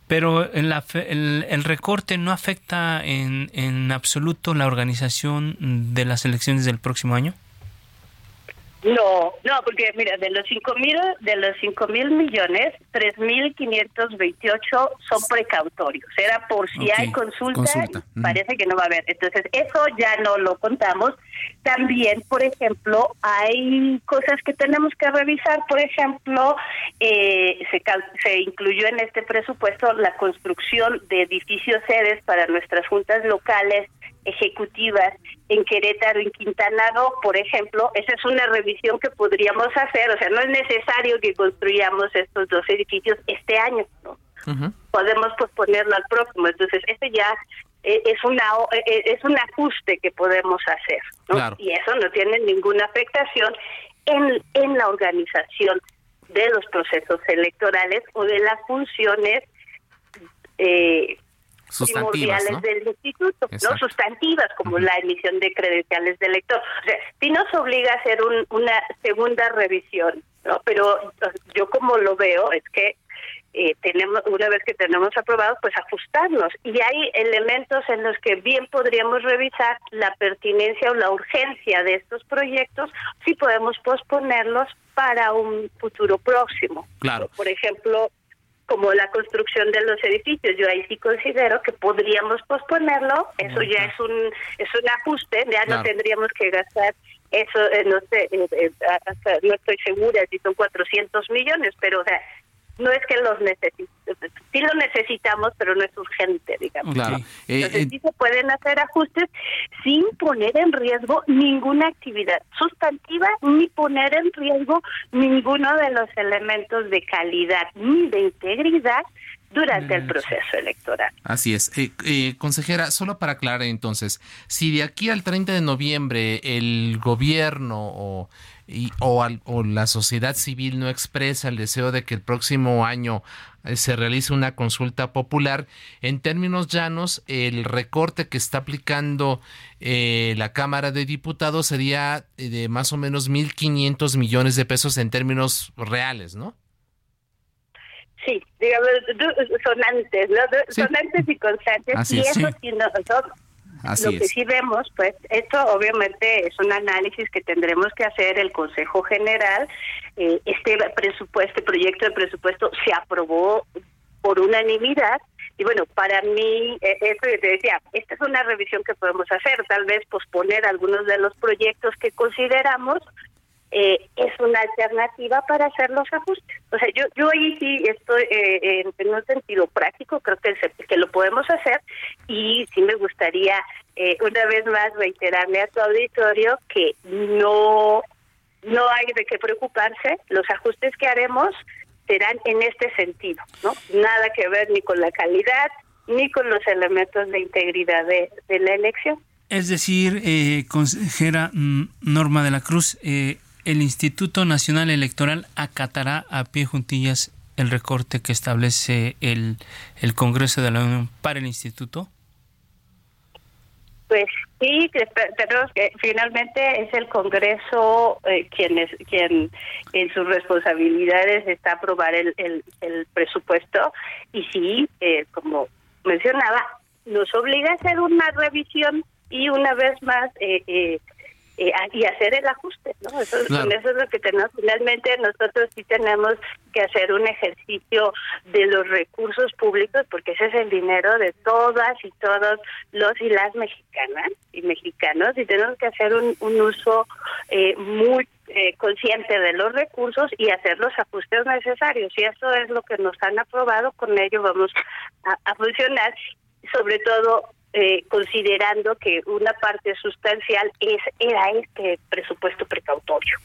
Pero el, recorte no afecta en absoluto la organización de las elecciones del próximo año. No, no, porque mira, de los cinco mil, de los cinco mil millones, tres mil quinientos veintiocho son precautorios. Era por si hay consulta, parece que no va a haber. Entonces eso ya no lo contamos. También, por ejemplo, hay cosas que tenemos que revisar. Por ejemplo, eh, se, se incluyó en este presupuesto la construcción de edificios sedes para nuestras juntas locales ejecutivas en Querétaro, en Quintana Roo, por ejemplo, esa es una revisión que podríamos hacer, o sea, no es necesario que construyamos estos dos edificios este año, ¿no? podemos posponerlo al próximo. Entonces, este ya eh, es una eh, eh, es un ajuste que podemos hacer y eso no tiene ninguna afectación en, en la organización de los procesos electorales o de las funciones eh, sustantivas del instituto, no sustantivas como la emisión de credenciales de elector. O sea, sí nos obliga a hacer una segunda revisión, ¿no? Pero yo como lo veo es que eh, tenemos una vez que tenemos aprobado pues ajustarnos. Y hay elementos en los que bien podríamos revisar la pertinencia o la urgencia de estos proyectos si podemos posponerlos para un futuro próximo. Claro. Por ejemplo como la construcción de los edificios. Yo ahí sí considero que podríamos posponerlo. Eso ya es un es un ajuste ya no tendríamos que gastar eso eh, no sé eh, no estoy segura si son 400 millones pero o sea no es que los necesitemos, sí lo necesitamos, pero no es urgente, digamos. Claro. Entonces eh, sí se pueden hacer ajustes sin poner en riesgo ninguna actividad sustantiva ni poner en riesgo ninguno de los elementos de calidad ni de integridad durante el proceso electoral. Así es. Eh, eh, consejera, solo para aclarar entonces, si de aquí al 30 de noviembre el gobierno o y, o, o, la sociedad civil no expresa el deseo de que el próximo año eh, se realice una consulta popular, en términos llanos, el recorte que está aplicando eh, la Cámara de Diputados sería eh, de más o menos 1.500 millones de pesos en términos reales, ¿no? Sí, digamos, sonantes, ¿no? Sonantes y constantes. y eso sí. Lo que sí vemos, pues, esto obviamente es un análisis que tendremos que hacer el Consejo General. Eh, este presupuesto, este proyecto de presupuesto se aprobó por unanimidad. Y bueno, para mí, eh, eso te decía, esta es una revisión que podemos hacer, tal vez posponer algunos de los proyectos que consideramos eh, es una alternativa para hacer los ajustes. O sea, yo, yo ahí sí estoy eh, en, un sentido práctico, creo que, que lo podemos hacer y sí me gustaría eh, una vez más reiterarle a tu auditorio que no, no hay de qué preocuparse, los ajustes que haremos serán en este sentido, ¿no? Nada que ver ni con la calidad ni con los elementos de integridad de, de la elección. Es decir, eh, consejera mm, Norma de la Cruz, eh, el Instituto Nacional Electoral acatará a pie juntillas el recorte que establece el, el Congreso de la Unión para el Instituto? Pues sí, pero que finalmente es el Congreso eh, quien es, quien en sus responsabilidades está aprobar el, el, presupuesto y sí, eh, como mencionaba, nos obliga a hacer una revisión y una vez más eh, eh y hacer el ajuste, ¿no? Eso, eso es lo que tenemos. Finalmente nosotros sí tenemos que hacer un ejercicio de los recursos públicos porque ese es el dinero de todas y todos los y las mexicanas y mexicanos y tenemos que hacer un, un uso eh, muy eh, consciente de los recursos y hacer los ajustes necesarios. Y eso es lo que nos han aprobado, con ello vamos a, a funcionar, sobre todo eh, considerando que una parte sustancial es era este presupuesto precautorio.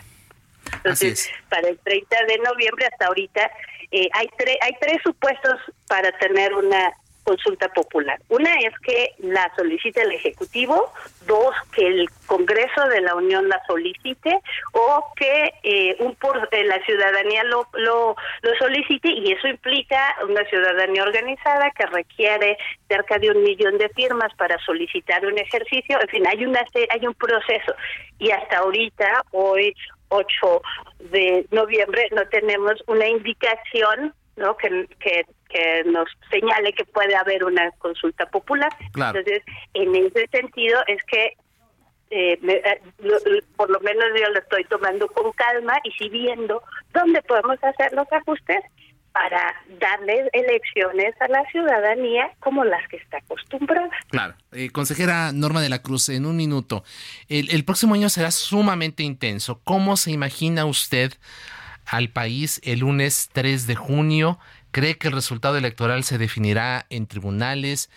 Entonces, para el 30 de noviembre hasta ahorita eh, hay, hay tres supuestos para tener una consulta popular. Una es que la solicite el Ejecutivo, dos, que el Congreso de la Unión la solicite o que eh, un por, eh, la ciudadanía lo, lo, solicite y eso implica una ciudadanía organizada que requiere cerca de un millón de firmas para solicitar un ejercicio. En fin, hay, una, hay un proceso y hasta ahorita, hoy 8 de noviembre, no tenemos una indicación ¿no? que que nos señale que puede haber una consulta popular. Entonces, en ese sentido es que eh, eh, por lo menos yo lo estoy tomando con calma y si viendo dónde podemos hacer los ajustes para darle elecciones a la ciudadanía como las que está acostumbrada. Claro. Eh, consejera Norma de la Cruz, en un minuto, el, el próximo año será sumamente intenso. ¿Cómo se imagina usted al país el lunes 3 de junio? ¿Cree que el resultado electoral se definirá en tribunales?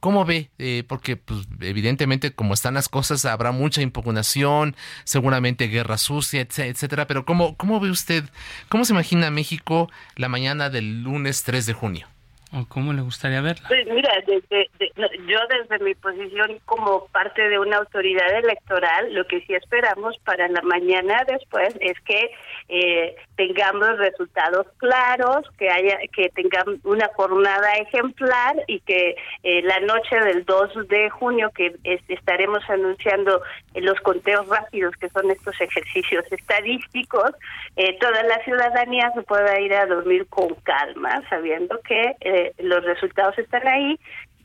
¿Cómo ve? Eh, porque pues, evidentemente como están las cosas habrá mucha impugnación, seguramente guerra sucia, etcétera, pero ¿cómo, ¿cómo ve usted, cómo se imagina México la mañana del lunes 3 de junio? ¿O cómo le gustaría verla? Pues mira, yo desde mi posición como parte de una autoridad electoral, lo que sí esperamos para la mañana después es que eh, tengamos resultados claros, que haya que tengamos una jornada ejemplar y que eh, la noche del 2 de junio que estaremos anunciando los conteos rápidos que son estos ejercicios estadísticos, eh, toda la ciudadanía se pueda ir a dormir con calma, sabiendo que los resultados están ahí,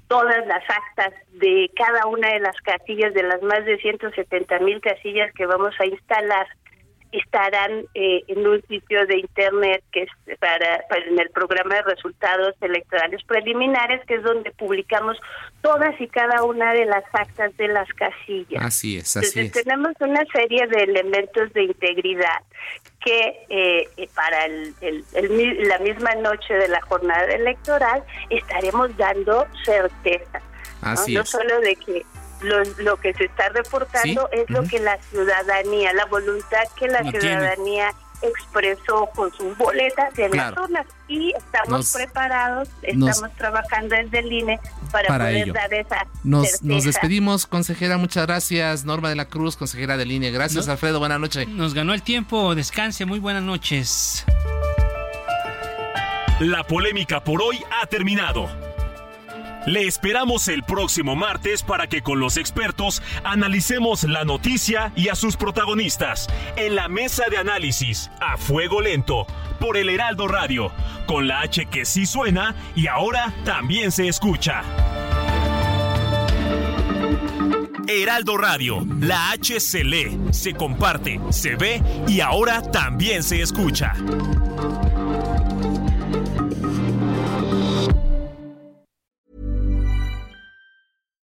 todas las actas de cada una de las casillas, de las más de 170 mil casillas que vamos a instalar, estarán eh, en un sitio de internet que es para, en el programa de resultados electorales preliminares que es donde publicamos todas y cada una de las actas de las casillas. Así es, así Entonces, Tenemos una serie de elementos de integridad que eh, eh, para el, la misma noche de la jornada electoral estaremos dando certeza. ¿no? solo de que lo, que se está reportando es lo que la ciudadanía, la voluntad que la ciudadanía expresó con sus boletas en las zonas y estamos preparados, estamos trabajando desde el INE para, poder dar esa nos, nos, despedimos, consejera, muchas gracias, Norma de la Cruz, consejera del INE, gracias. Alfredo, buenas noches. Nos ganó el tiempo, descanse, muy buenas noches. La polémica por hoy ha terminado. Le esperamos el próximo martes para que con los expertos analicemos la noticia y a sus protagonistas en la mesa de análisis a fuego lento por el Heraldo Radio, con la H que sí suena y ahora también se escucha. Heraldo Radio, la H se lee, se comparte, se ve y ahora también se escucha.